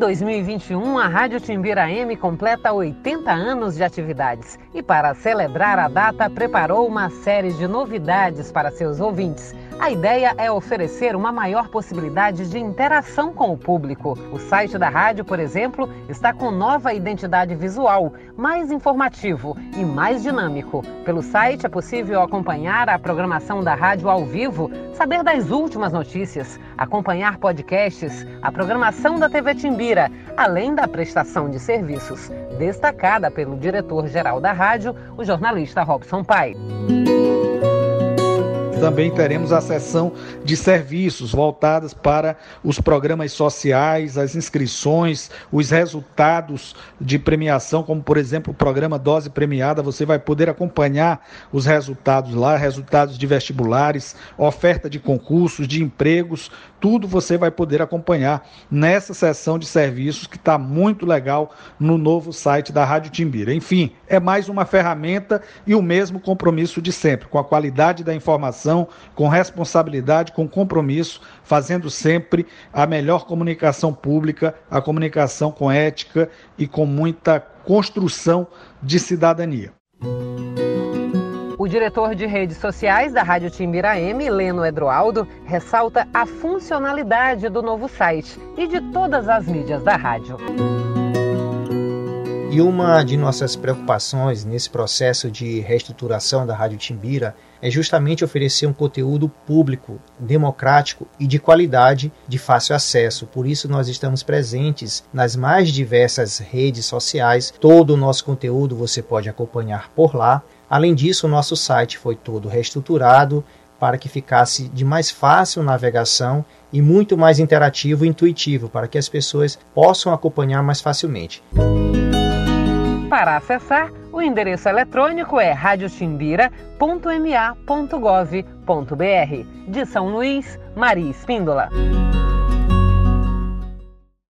2021, a Rádio Timbira M completa 80 anos de atividades e, para celebrar a data, preparou uma série de novidades para seus ouvintes. A ideia é oferecer uma maior possibilidade de interação com o público. O site da rádio, por exemplo, está com nova identidade visual, mais informativo e mais dinâmico. Pelo site é possível acompanhar a programação da rádio ao vivo, saber das últimas notícias, acompanhar podcasts, a programação da TV Timbira, além da prestação de serviços, destacada pelo diretor-geral da rádio, o jornalista Robson Pai. Também teremos a sessão de serviços voltadas para os programas sociais, as inscrições, os resultados de premiação, como por exemplo o programa Dose Premiada. Você vai poder acompanhar os resultados lá, resultados de vestibulares, oferta de concursos, de empregos, tudo você vai poder acompanhar nessa sessão de serviços que está muito legal no novo site da Rádio Timbira. Enfim, é mais uma ferramenta e o mesmo compromisso de sempre, com a qualidade da informação, com responsabilidade, com compromisso, fazendo sempre a melhor comunicação pública, a comunicação com ética e com muita construção de cidadania. O diretor de redes sociais da Rádio Timbira M, Leno Edroaldo, ressalta a funcionalidade do novo site e de todas as mídias da rádio. E uma de nossas preocupações nesse processo de reestruturação da Rádio Timbira é justamente oferecer um conteúdo público, democrático e de qualidade, de fácil acesso. Por isso, nós estamos presentes nas mais diversas redes sociais. Todo o nosso conteúdo você pode acompanhar por lá. Além disso, o nosso site foi todo reestruturado para que ficasse de mais fácil navegação e muito mais interativo e intuitivo, para que as pessoas possam acompanhar mais facilmente. Para acessar, o endereço eletrônico é radiotimbira.ma.gov.br. De São Luís, Maria Espíndola.